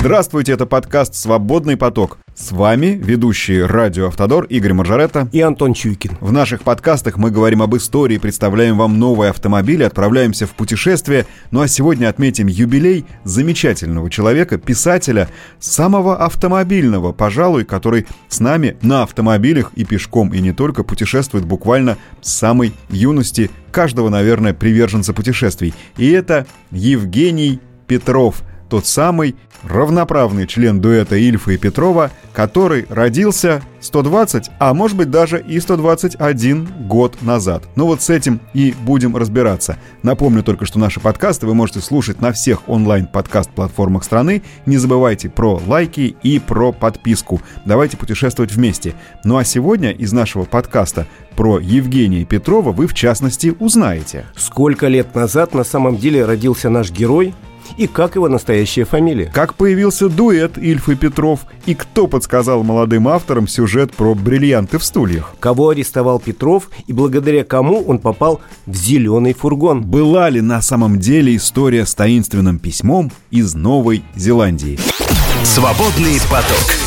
Здравствуйте, это подкаст «Свободный поток». С вами ведущий радио «Автодор» Игорь Маржаретта. И Антон Чуйкин. В наших подкастах мы говорим об истории, представляем вам новые автомобили, отправляемся в путешествие. Ну а сегодня отметим юбилей замечательного человека, писателя, самого автомобильного, пожалуй, который с нами на автомобилях и пешком, и не только, путешествует буквально с самой юности каждого, наверное, приверженца путешествий. И это Евгений Петров – тот самый равноправный член дуэта Ильфа и Петрова, который родился 120, а может быть даже и 121 год назад. Ну вот с этим и будем разбираться. Напомню только, что наши подкасты вы можете слушать на всех онлайн-подкаст-платформах страны. Не забывайте про лайки и про подписку. Давайте путешествовать вместе. Ну а сегодня из нашего подкаста про Евгения Петрова вы в частности узнаете. Сколько лет назад на самом деле родился наш герой, и как его настоящая фамилия. Как появился дуэт Ильф и Петров, и кто подсказал молодым авторам сюжет про бриллианты в стульях. Кого арестовал Петров и благодаря кому он попал в зеленый фургон. Была ли на самом деле история с таинственным письмом из Новой Зеландии? Свободный поток.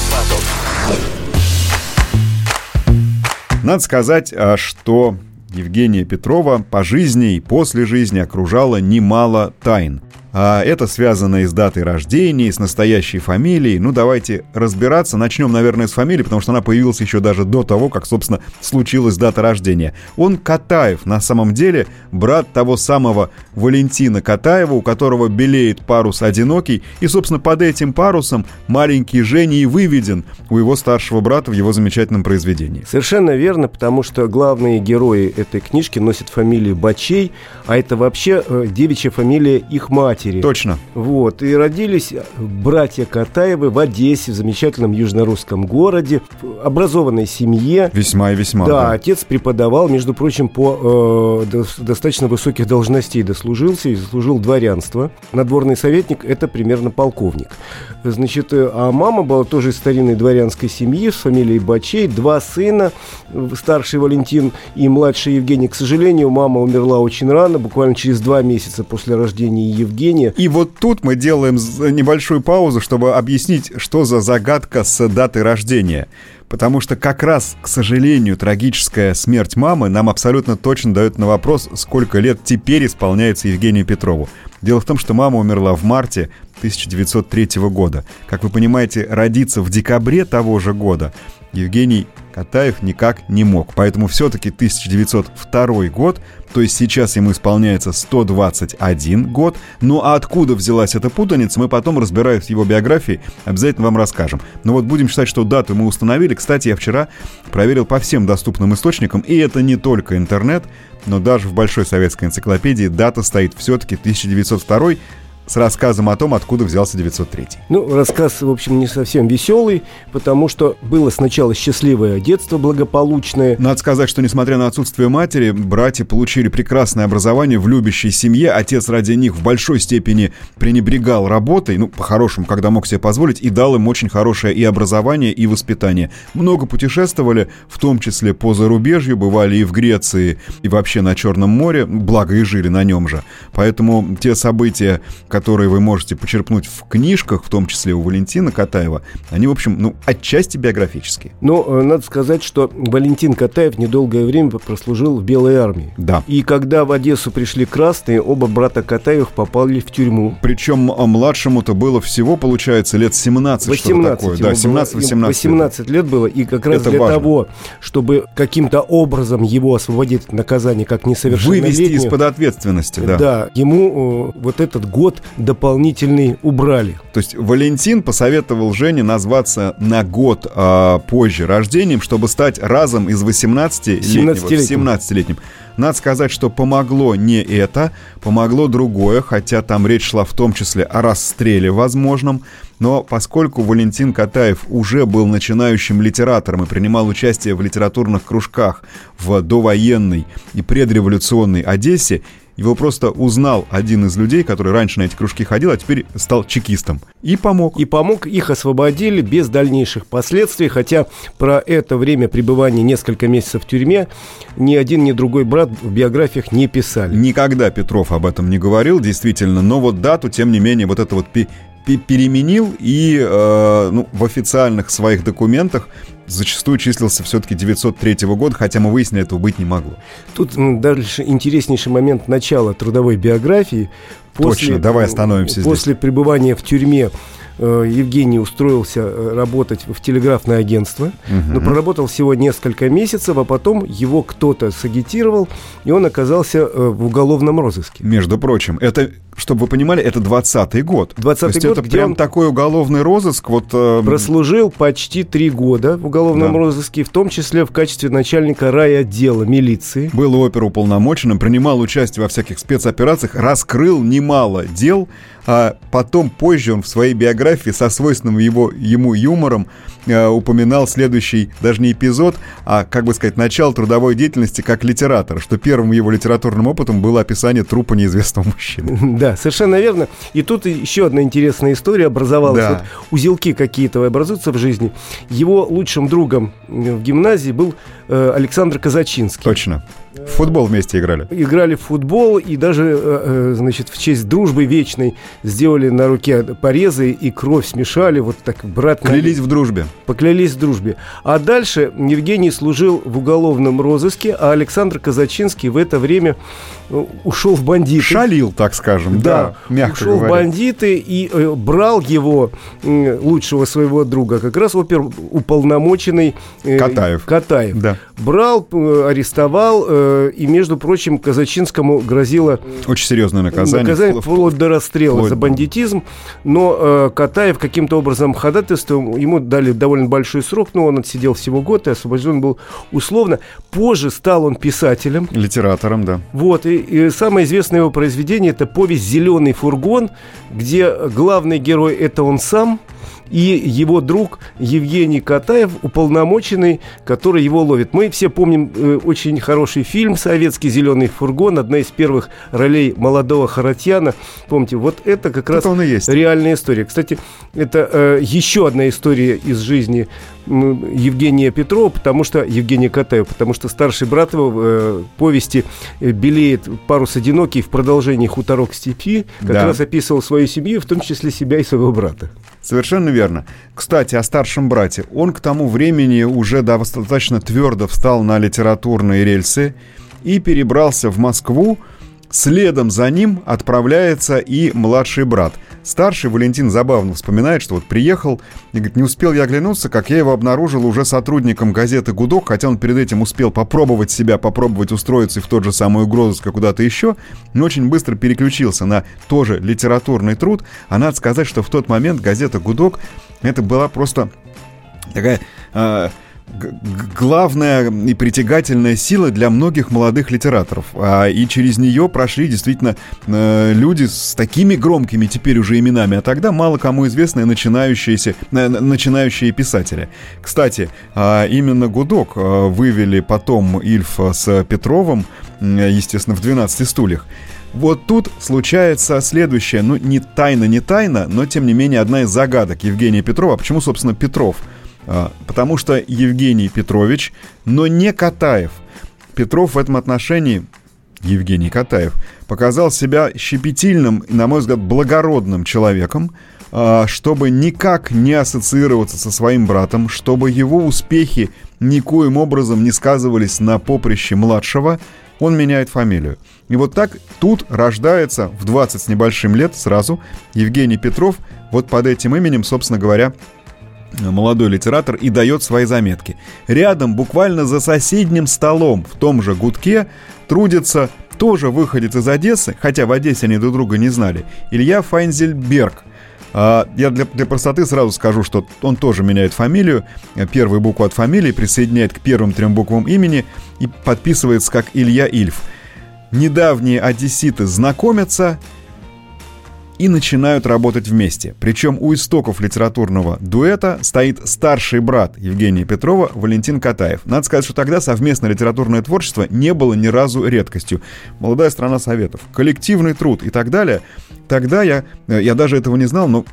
Надо сказать, а, что Евгения Петрова по жизни и после жизни окружало немало тайн. А это связано и с датой рождения, и с настоящей фамилией. Ну, давайте разбираться. Начнем, наверное, с фамилии, потому что она появилась еще даже до того, как, собственно, случилась дата рождения. Он Катаев, на самом деле, брат того самого Валентина Катаева, у которого белеет парус одинокий. И, собственно, под этим парусом маленький Женя и выведен у его старшего брата в его замечательном произведении. Совершенно верно, потому что главные герои этой книжки носят фамилию Бачей, а это вообще э, девичья фамилия их матери матери. Точно. Вот. И родились братья Катаевы в Одессе, в замечательном южнорусском городе, в образованной семье. Весьма и весьма. Да, да. отец преподавал, между прочим, по э, достаточно высоких должностей дослужился и заслужил дворянство. Надворный советник – это примерно полковник. Значит, э, а мама была тоже из старинной дворянской семьи, с фамилией Бачей, два сына, старший Валентин и младший Евгений. К сожалению, мама умерла очень рано, буквально через два месяца после рождения Евгения рождения. И вот тут мы делаем небольшую паузу, чтобы объяснить, что за загадка с датой рождения. Потому что как раз, к сожалению, трагическая смерть мамы нам абсолютно точно дает на вопрос, сколько лет теперь исполняется Евгению Петрову. Дело в том, что мама умерла в марте 1903 года. Как вы понимаете, родиться в декабре того же года Евгений Катаев никак не мог. Поэтому все-таки 1902 год, то есть сейчас ему исполняется 121 год. Ну а откуда взялась эта путаница, мы потом, разбираясь в его биографии, обязательно вам расскажем. Но вот будем считать, что дату мы установили. Кстати, я вчера проверил по всем доступным источникам, и это не только интернет, но даже в Большой советской энциклопедии дата стоит все-таки 1902 с рассказом о том, откуда взялся 903. Ну, рассказ, в общем, не совсем веселый, потому что было сначала счастливое детство благополучное. Надо сказать, что несмотря на отсутствие матери, братья получили прекрасное образование в любящей семье. Отец ради них в большой степени пренебрегал работой, ну, по-хорошему, когда мог себе позволить, и дал им очень хорошее и образование, и воспитание. Много путешествовали, в том числе по зарубежью, бывали и в Греции, и вообще на Черном море, благо и жили на нем же. Поэтому те события, которые вы можете почерпнуть в книжках, в том числе у Валентина Катаева, они, в общем, ну, отчасти биографические. Но э, надо сказать, что Валентин Катаев недолгое время прослужил в Белой армии. Да. И когда в Одессу пришли красные, оба брата Катаевых попали в тюрьму. Причем а, младшему-то было всего, получается, лет 17, 18 такое. Да, 17-18 18 лет было. И как раз Это для важно. того, чтобы каким-то образом его освободить от наказания как несовершеннолетнего... Вывести из-под ответственности, да. Да, ему э, вот этот год дополнительный убрали. То есть Валентин посоветовал Жене назваться на год а, позже рождением, чтобы стать разом из 18-летнего 17-летним. Надо сказать, что помогло не это, помогло другое, хотя там речь шла в том числе о расстреле возможном. Но поскольку Валентин Катаев уже был начинающим литератором и принимал участие в литературных кружках в довоенной и предреволюционной Одессе, Его просто узнал один из людей, который раньше на эти кружки ходил, а теперь стал чекистом. И помог. И помог, их освободили без дальнейших последствий, хотя про это время пребывания несколько месяцев в тюрьме ни один, ни другой брат в биографиях не писали. Никогда Петров об этом не говорил, действительно, но вот дату, тем не менее, вот это вот переменил и э, ну, в официальных своих документах зачастую числился все-таки 903 года, хотя мы выяснили, этого быть не могло. Тут дальше интереснейший момент начала трудовой биографии. После, Точно, давай остановимся после здесь. После пребывания в тюрьме Э, Евгений устроился э, работать в телеграфное агентство, угу. но проработал всего несколько месяцев, а потом его кто-то сагитировал, и он оказался э, в уголовном розыске. Между прочим, это, чтобы вы понимали, это 20-й год. 20-й год, это прям он такой уголовный розыск. Вот, э... Прослужил почти три года в уголовном да. розыске, в том числе в качестве начальника райотдела милиции. Был оперуполномоченным, принимал участие во всяких спецоперациях, раскрыл немало дел, а потом позже он в своей биографии со свойственным его, ему юмором э, упоминал следующий, даже не эпизод, а, как бы сказать, начало трудовой деятельности как литератор, что первым его литературным опытом было описание трупа неизвестного мужчины. Да, совершенно верно. И тут еще одна интересная история образовалась. Да. Вот узелки какие-то образуются в жизни. Его лучшим другом в гимназии был э, Александр Казачинский. Точно. В футбол вместе играли. Играли в футбол и даже, э, э, значит, в честь дружбы вечной сделали на руке порезы и кровь смешали, вот так брат... Клялись в дружбе. Поклялись в дружбе. А дальше Евгений служил в уголовном розыске, а Александр Казачинский в это время э, ушел в бандиты. Шалил, так скажем, да, да мягко Ушел говоря. в бандиты и э, брал его, э, лучшего своего друга, как раз опер уполномоченный э, Катаев. Катаев. Да. Брал, э, арестовал, э, и, между прочим, Казачинскому грозило... Очень серьезное наказание. Наказание вплоть до расстрела вплоть... за бандитизм. Но э, Катаев каким-то образом ходатайством, ему дали довольно большой срок, но он отсидел всего год и освобожден был условно. Позже стал он писателем. Литератором, да. Вот, и, и самое известное его произведение – это повесть «Зеленый фургон», где главный герой – это он сам – и его друг Евгений Катаев, уполномоченный, который его ловит. Мы все помним э, очень хороший фильм «Советский зеленый фургон», одна из первых ролей молодого Харатьяна. Помните, вот это как это раз он и есть. реальная история. Кстати, это э, еще одна история из жизни Евгения Петрова, потому что Евгения Катаева, потому что старший брат его в э, повести э, «Белеет парус одинокий» в продолжении «Хуторок степи» как да. раз описывал свою семью, в том числе себя и своего брата. Совершенно верно. Кстати, о старшем брате. Он к тому времени уже достаточно твердо встал на литературные рельсы и перебрался в Москву, Следом за ним отправляется и младший брат. Старший Валентин забавно вспоминает, что вот приехал и говорит, не успел я оглянуться, как я его обнаружил уже сотрудником газеты «Гудок», хотя он перед этим успел попробовать себя, попробовать устроиться в тот же самый угрозыск, куда-то еще, но очень быстро переключился на тоже литературный труд. А надо сказать, что в тот момент газета «Гудок» это была просто такая... Э, главная и притягательная сила для многих молодых литераторов. А, и через нее прошли действительно э, люди с такими громкими теперь уже именами, а тогда мало кому известные начинающиеся, э, начинающие писатели. Кстати, э, именно «Гудок» э, вывели потом Ильф с Петровым, естественно, в «12 стульях». Вот тут случается следующее, ну не тайна, не тайна, но тем не менее одна из загадок Евгения Петрова. Почему, собственно, Петров? А, потому что Евгений Петрович, но не Катаев. Петров в этом отношении, Евгений Катаев, показал себя щепетильным на мой взгляд, благородным человеком, а, чтобы никак не ассоциироваться со своим братом, чтобы его успехи никоим образом не сказывались на поприще младшего, он меняет фамилию. И вот так тут рождается в 20 с небольшим лет сразу Евгений Петров, вот под этим именем, собственно говоря, молодой литератор и дает свои заметки. Рядом, буквально за соседним столом, в том же гудке, трудится тоже выходец из Одессы, хотя в Одессе они друг друга не знали, Илья Файнзельберг. А, я для, для простоты сразу скажу, что он тоже меняет фамилию, первую букву от фамилии присоединяет к первым трем буквам имени и подписывается как Илья Ильф. Недавние одесситы знакомятся, и начинают работать вместе. Причем у истоков литературного дуэта стоит старший брат Евгения Петрова Валентин Катаев. Надо сказать, что тогда совместное литературное творчество не было ни разу редкостью. Молодая страна советов, коллективный труд и так далее. Тогда я, я даже этого не знал, но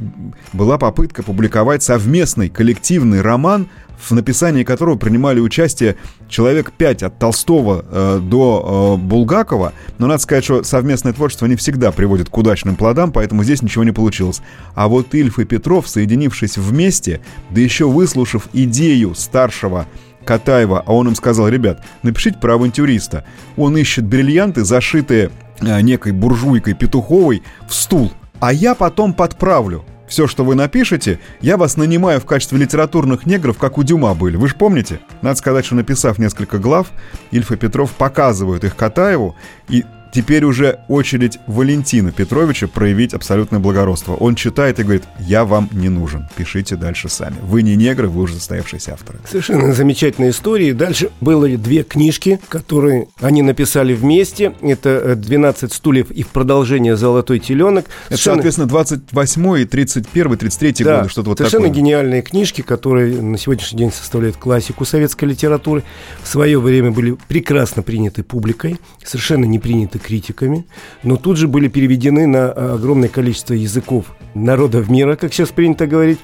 была попытка публиковать совместный коллективный роман в написании которого принимали участие человек пять от Толстого э, до э, Булгакова. Но надо сказать, что совместное творчество не всегда приводит к удачным плодам, поэтому здесь ничего не получилось. А вот Ильф и Петров, соединившись вместе, да еще выслушав идею старшего Катаева, а он им сказал, ребят, напишите про авантюриста. Он ищет бриллианты, зашитые э, некой буржуйкой Петуховой, в стул. А я потом подправлю. Все, что вы напишете, я вас нанимаю в качестве литературных негров, как у Дюма были. Вы же помните? Надо сказать, что написав несколько глав, Ильф и Петров показывают их Катаеву, и Теперь уже очередь Валентина Петровича проявить абсолютное благородство. Он читает и говорит, я вам не нужен, пишите дальше сами. Вы не негры, вы уже состоявшиеся авторы. Совершенно замечательная история. Дальше было две книжки, которые они написали вместе. Это «12 стульев» и в продолжение «Золотой теленок». Это, совершенно... соответственно, 28 и 31 33 да, годы, что-то вот совершенно такое. гениальные книжки, которые на сегодняшний день составляют классику советской литературы. В свое время были прекрасно приняты публикой, совершенно не приняты критиками, но тут же были переведены на а, огромное количество языков народов мира, как сейчас принято говорить,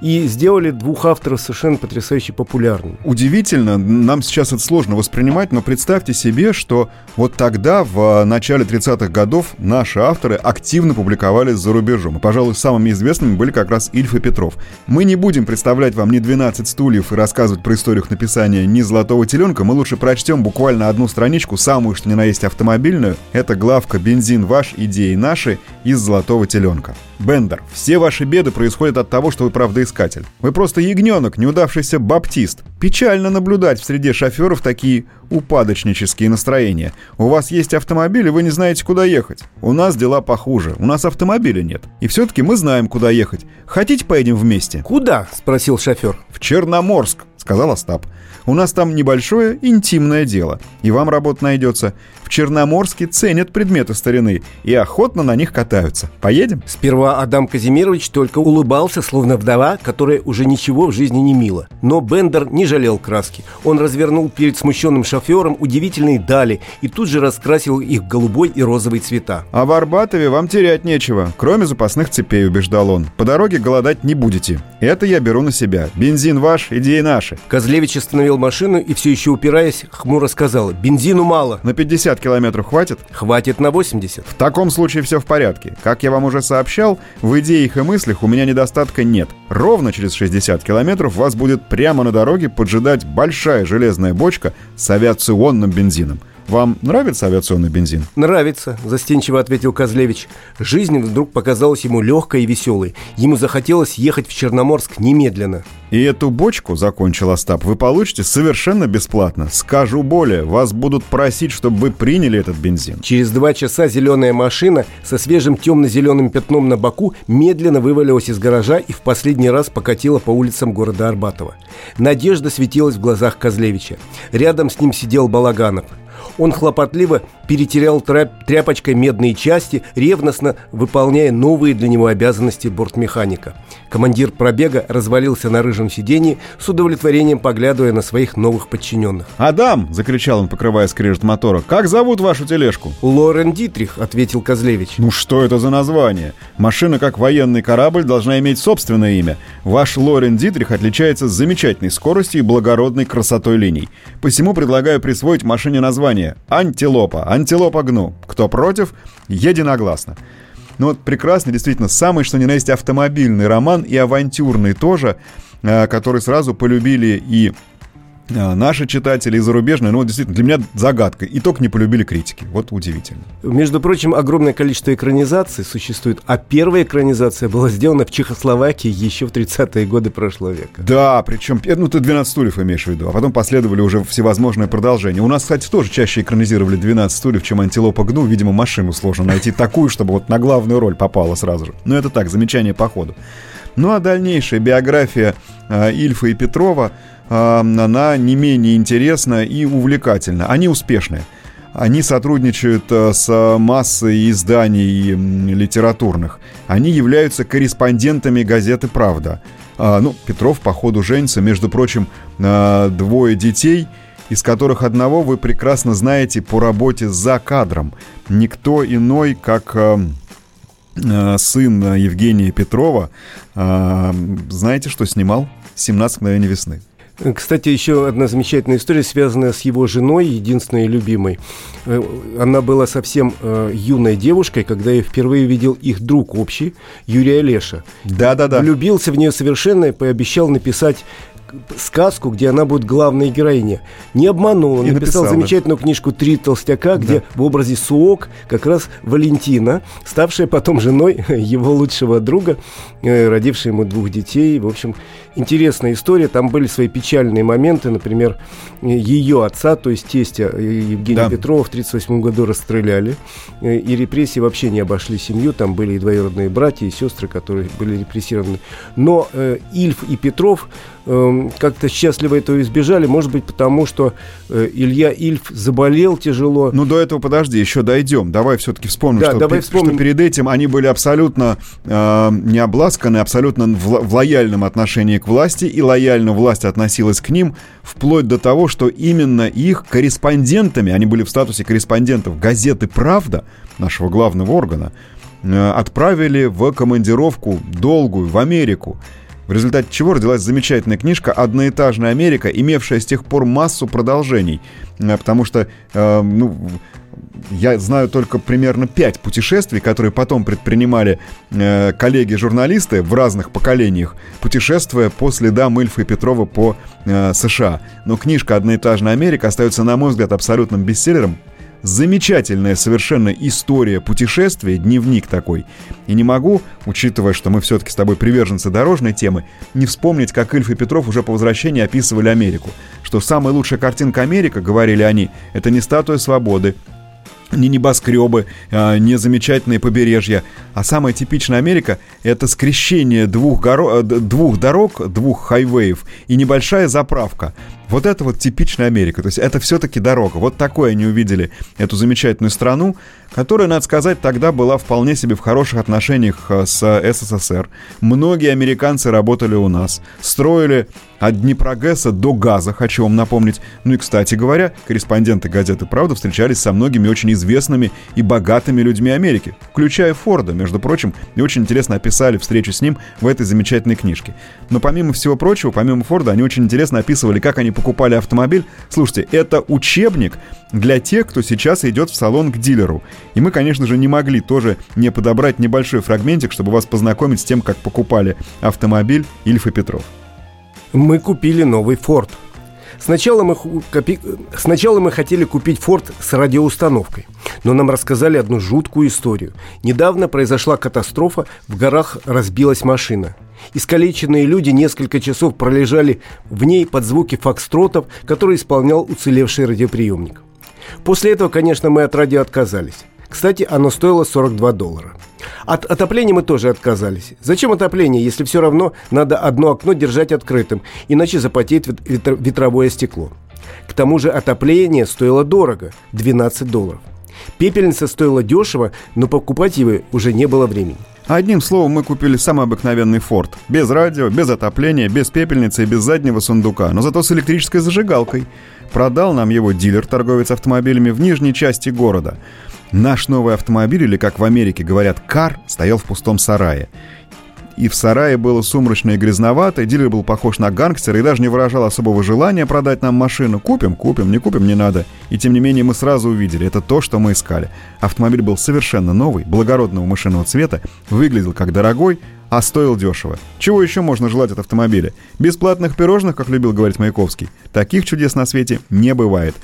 и сделали двух авторов совершенно потрясающе популярными. Удивительно, нам сейчас это сложно воспринимать, но представьте себе, что вот тогда, в начале 30-х годов, наши авторы активно публиковались за рубежом. И, пожалуй, самыми известными были как раз Ильф и Петров. Мы не будем представлять вам ни 12 стульев и рассказывать про историю их написания, ни «Золотого теленка», мы лучше прочтем буквально одну страничку, самую, что ни на есть автомобильную. Это главка «Бензин ваш, идеи наши» из «Золотого теленка». Бендер, все ваши беды происходят от того, что вы правдоискатель. Вы просто ягненок, неудавшийся баптист. Печально наблюдать в среде шоферов такие упадочнические настроения. У вас есть автомобиль, и вы не знаете, куда ехать. У нас дела похуже. У нас автомобиля нет. И все-таки мы знаем, куда ехать. Хотите, поедем вместе? Куда? Спросил шофер. В Черноморск, сказал Остап. У нас там небольшое интимное дело, и вам работа найдется. В Черноморске ценят предметы старины и охотно на них катаются. Поедем? Сперва Адам Казимирович только улыбался, словно вдова, которая уже ничего в жизни не мила. Но Бендер не жалел краски. Он развернул перед смущенным шофером удивительные дали и тут же раскрасил их в голубой и розовый цвета. А в Арбатове вам терять нечего, кроме запасных цепей, убеждал он. По дороге голодать не будете. Это я беру на себя. Бензин ваш, идеи наши. Козлевич остановил машину и все еще упираясь, хмуро сказал «Бензину мало». На 50 километров хватит? Хватит на 80. В таком случае все в порядке. Как я вам уже сообщал, в идеях и мыслях у меня недостатка нет. Ровно через 60 километров вас будет прямо на дороге поджидать большая железная бочка с авиационным бензином. Вам нравится авиационный бензин? Нравится, застенчиво ответил Козлевич. Жизнь вдруг показалась ему легкой и веселой. Ему захотелось ехать в Черноморск немедленно. И эту бочку, закончил Остап, вы получите совершенно бесплатно. Скажу более, вас будут просить, чтобы вы приняли этот бензин. Через два часа зеленая машина со свежим темно-зеленым пятном на боку медленно вывалилась из гаража и в последний раз покатила по улицам города Арбатова. Надежда светилась в глазах Козлевича. Рядом с ним сидел Балаганов – он хлопотливо перетерял тряпочкой медные части, ревностно выполняя новые для него обязанности бортмеханика. Командир пробега развалился на рыжем сиденье, с удовлетворением поглядывая на своих новых подчиненных. «Адам!» – закричал он, покрывая скрежет мотора. «Как зовут вашу тележку?» «Лорен Дитрих», – ответил Козлевич. «Ну что это за название? Машина, как военный корабль, должна иметь собственное имя. Ваш Лорен Дитрих отличается замечательной скоростью и благородной красотой линий. Посему предлагаю присвоить машине название «Антилопа». Антилопа гну. Кто против? Единогласно. Ну вот прекрасный, действительно, самый что ни на есть автомобильный роман и авантюрный тоже, э, который сразу полюбили и наши читатели и зарубежные, ну, действительно, для меня загадка. И только не полюбили критики. Вот удивительно. Между прочим, огромное количество экранизаций существует, а первая экранизация была сделана в Чехословакии еще в 30-е годы прошлого века. Да, причем, э, ну, ты 12 стульев имеешь в виду, а потом последовали уже всевозможные продолжения. У нас, кстати, тоже чаще экранизировали 12 стульев, чем антилопа гну. Видимо, машину сложно найти такую, чтобы вот на главную роль попала сразу же. Но это так, замечание по ходу. Ну а дальнейшая биография э, Ильфа и Петрова – она не менее интересна и увлекательна. Они успешны. Они сотрудничают э, с массой изданий литературных. Они являются корреспондентами газеты «Правда». А, ну, Петров, по ходу женится, между прочим, двое детей, из которых одного вы прекрасно знаете по работе за кадром. Никто иной, как э, сын Евгения Петрова, знаете, что снимал? «17 мгновений весны». Кстати, еще одна замечательная история, связанная с его женой, единственной любимой. Э, она была совсем э, юной девушкой, когда я впервые видел их друг общий, Юрий Олеша. Да-да-да. Влюбился в нее совершенно и пообещал написать сказку, где она будет главной героиней. Не обманул, он написал, написал замечательную книжку «Три толстяка», где да. в образе Суок как раз Валентина, ставшая потом женой его лучшего друга, э, родившая ему двух детей. В общем, интересная история. Там были свои печальные моменты. Например, ее отца, то есть тестя э, Евгения да. Петрова в 1938 году расстреляли. Э, и репрессии вообще не обошли семью. Там были и двоюродные братья, и сестры, которые были репрессированы. Но э, Ильф и Петров э, как-то счастливо этого избежали. Может быть, потому что э, Илья Ильф заболел тяжело. Ну, до этого подожди, еще дойдем. Давай все-таки вспомним, да, что, давай вспомним. что перед этим они были абсолютно э, не обласканы, абсолютно в, в лояльном отношении к власти, и лояльно власть относилась к ним, вплоть до того, что именно их корреспондентами, они были в статусе корреспондентов газеты «Правда», нашего главного органа, э, отправили в командировку долгую в Америку. В результате чего родилась замечательная книжка «Одноэтажная Америка», имевшая с тех пор массу продолжений. Э, потому что, э, ну, я знаю только примерно пять путешествий, которые потом предпринимали э, коллеги-журналисты в разных поколениях, путешествуя по следам Ильфа и Петрова по э, США. Но книжка «Одноэтажная Америка» остается, на мой взгляд, абсолютным бестселлером, замечательная совершенно история путешествия, дневник такой. И не могу, учитывая, что мы все-таки с тобой приверженцы дорожной темы, не вспомнить, как Ильф и Петров уже по возвращении описывали Америку. Что самая лучшая картинка Америка, говорили они, это не статуя свободы, не небоскребы, а, не замечательные побережья. А самая типичная Америка — это скрещение двух, горо... Э, двух дорог, двух хайвеев и небольшая заправка. Вот это вот типичная Америка. То есть это все-таки дорога. Вот такое они увидели эту замечательную страну, которая, надо сказать, тогда была вполне себе в хороших отношениях э, с СССР. Многие американцы работали у нас. Строили от Днепрогэса до газа, хочу вам напомнить. Ну и, кстати говоря, корреспонденты газеты «Правда» встречались со многими очень известными и богатыми людьми Америки, включая Форда, между прочим, и очень интересно описали встречу с ним в этой замечательной книжке. Но помимо всего прочего, помимо Форда, они очень интересно описывали, как они покупали автомобиль. Слушайте, это учебник для тех, кто сейчас идет в салон к дилеру. И мы, конечно же, не могли тоже не подобрать небольшой фрагментик, чтобы вас познакомить с тем, как покупали автомобиль Ильф и Петров. Мы купили новый Форд. Сначала мы, копи... Сначала мы хотели купить Форд с радиоустановкой, но нам рассказали одну жуткую историю. Недавно произошла катастрофа, в горах разбилась машина. Искалеченные люди несколько часов пролежали в ней под звуки фокстротов, которые исполнял уцелевший радиоприемник. После этого, конечно, мы от радио отказались. Кстати, оно стоило 42 доллара. От отопления мы тоже отказались. Зачем отопление, если все равно надо одно окно держать открытым, иначе запотеет ветр ветровое стекло. К тому же отопление стоило дорого – 12 долларов. Пепельница стоила дешево, но покупать его уже не было времени. Одним словом, мы купили самый обыкновенный Форд. Без радио, без отопления, без пепельницы и без заднего сундука, но зато с электрической зажигалкой. Продал нам его дилер, торговец автомобилями, в нижней части города. Наш новый автомобиль, или как в Америке говорят, кар, стоял в пустом сарае и в сарае было сумрачно и грязновато, и дилер был похож на гангстера и даже не выражал особого желания продать нам машину. Купим, купим, не купим, не надо. И тем не менее мы сразу увидели, это то, что мы искали. Автомобиль был совершенно новый, благородного машинного цвета, выглядел как дорогой, а стоил дешево. Чего еще можно желать от автомобиля? Бесплатных пирожных, как любил говорить Маяковский. Таких чудес на свете не бывает.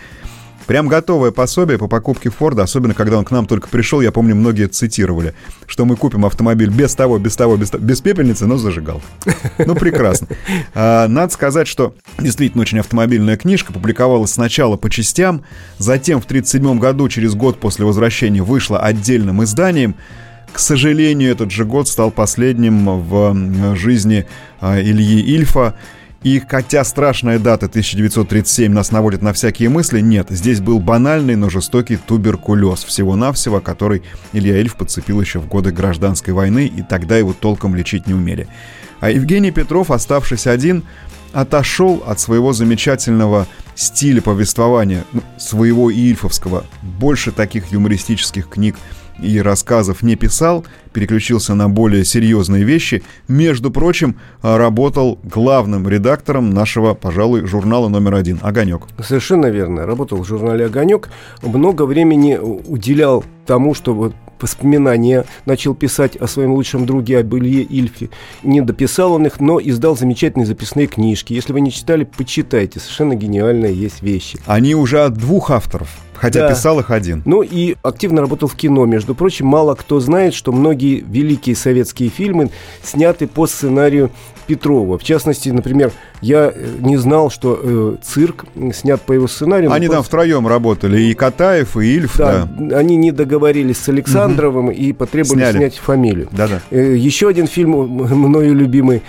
Прям готовое пособие по покупке Форда, особенно когда он к нам только пришел, я помню, многие цитировали, что мы купим автомобиль без того, без того, без, того, без пепельницы, но зажигал. Ну, прекрасно. А, надо сказать, что действительно очень автомобильная книжка, публиковалась сначала по частям, затем в 1937 году, через год после возвращения, вышла отдельным изданием. К сожалению, этот же год стал последним в жизни а, Ильи Ильфа. И хотя страшная дата 1937 нас наводит на всякие мысли, нет, здесь был банальный, но жестокий туберкулез, всего-навсего, который Илья Ильф подцепил еще в годы гражданской войны, и тогда его толком лечить не умели. А Евгений Петров, оставшись один, отошел от своего замечательного стиля повествования, ну, своего ильфовского. Больше таких юмористических книг и рассказов не писал, переключился на более серьезные вещи. Между прочим, работал главным редактором нашего, пожалуй, журнала номер один «Огонек». Совершенно верно. Работал в журнале «Огонек». Много времени уделял тому, чтобы воспоминания начал писать о своем лучшем друге, об Илье Ильфе. Не дописал он их, но издал замечательные записные книжки. Если вы не читали, почитайте. Совершенно гениальные есть вещи. Они уже от двух авторов. Хотя да. писал их один. Ну и активно работал в кино. Между прочим, мало кто знает, что многие великие советские фильмы сняты по сценарию Петрова. В частности, например, я э, не знал, что э, цирк снят по его сценарию. Они там втроем работали, и Катаев, и Ильф. Да, да. они не договорились с Александровым угу. и потребовали Сняли. снять фамилию. Да-да. Э, еще один фильм, мною любимый,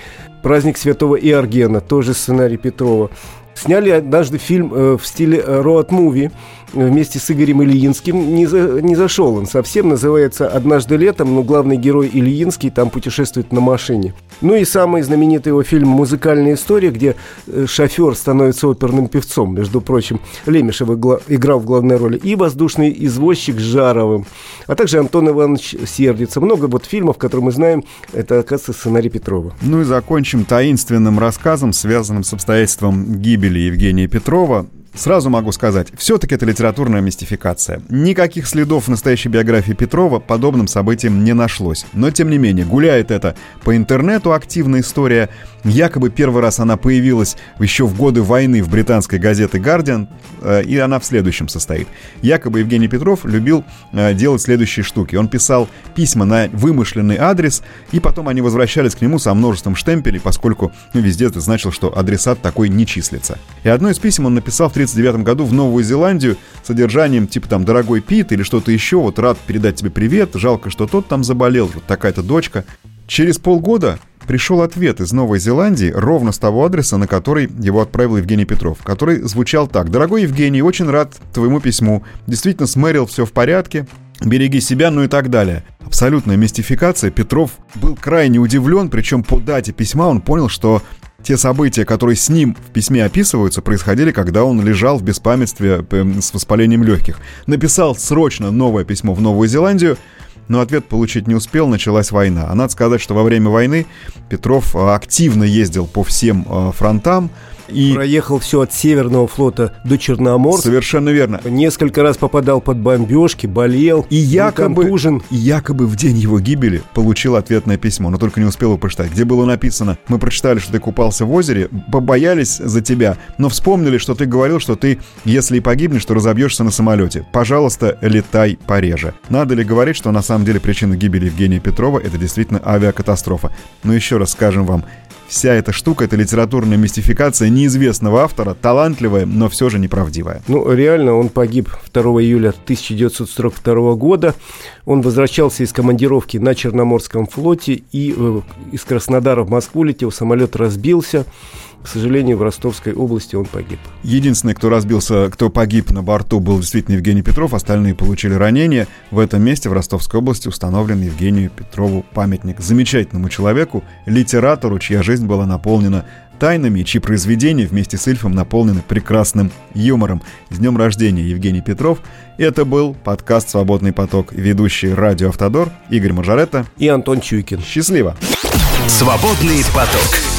«Праздник святого Иоргена», тоже сценарий Петрова. Сняли однажды фильм э, в стиле роад-муви вместе с Игорем Ильинским. Не, за, не зашел он совсем, называется «Однажды летом», но главный герой Ильинский там путешествует на машине. Ну и самый знаменитый его фильм «Музыкальная история», где э, шофер становится оперным певцом, между прочим. Лемешев играл в главной роли. И «Воздушный извозчик» с Жаровым. А также Антон Иванович Сердится. Много вот фильмов, которые мы знаем, это, оказывается, сценарий Петрова. Ну и закончим таинственным рассказом, связанным с обстоятельством гибели Евгения Петрова. Сразу могу сказать, все-таки это литературная мистификация. Никаких следов в настоящей биографии Петрова подобным событиям не нашлось. Но тем не менее, гуляет это по интернету активная история. Якобы первый раз она появилась еще в годы войны в британской газете «Гардиан», э, и она в следующем состоит. Якобы Евгений Петров любил э, делать следующие штуки. Он писал письма на вымышленный адрес, и потом они возвращались к нему со множеством штемпелей, поскольку ну, везде это значило, что адресат такой не числится. И одно из писем он написал в 1939 году в Новую Зеландию с содержанием типа там «Дорогой Пит» или что-то еще, вот рад передать тебе привет, жалко, что тот там заболел, вот такая-то дочка. Через полгода пришел ответ из Новой Зеландии ровно с того адреса, на который его отправил Евгений Петров, который звучал так. «Дорогой Евгений, очень рад твоему письму. Действительно, с Мэрил все в порядке. Береги себя, ну и так далее. Абсолютная мистификация. Петров был крайне удивлен, причем по дате письма он понял, что те события, которые с ним в письме описываются, происходили, когда он лежал в беспамятстве с воспалением легких. Написал срочно новое письмо в Новую Зеландию, но ответ получить не успел, началась война. А надо сказать, что во время войны Петров активно ездил по всем э, фронтам, и... Проехал все от Северного флота до Черноморска. Совершенно верно. Несколько раз попадал под бомбежки, болел. И якобы, и якобы в день его гибели получил ответное письмо, но только не успел его прочитать. Где было написано, мы прочитали, что ты купался в озере, побоялись за тебя, но вспомнили, что ты говорил, что ты, если и погибнешь, то разобьешься на самолете. Пожалуйста, летай пореже. Надо ли говорить, что на самом деле причина гибели Евгения Петрова это действительно авиакатастрофа? Но еще раз скажем вам, Вся эта штука — это литературная мистификация неизвестного автора, талантливая, но все же неправдивая. Ну, реально, он погиб 2 июля 1942 года. Он возвращался из командировки на Черноморском флоте и э, из Краснодара в Москву летел, самолет разбился. К сожалению, в Ростовской области он погиб. Единственный, кто разбился, кто погиб на борту, был действительно Евгений Петров. Остальные получили ранения. В этом месте, в Ростовской области, установлен Евгению Петрову памятник. Замечательному человеку, литератору, чья жизнь была наполнена тайнами, чьи произведения вместе с Ильфом наполнены прекрасным юмором. С днем рождения, Евгений Петров. Это был подкаст «Свободный поток». Ведущий радио «Автодор» Игорь Мажоретто и Антон Чуйкин. Счастливо! «Свободный поток».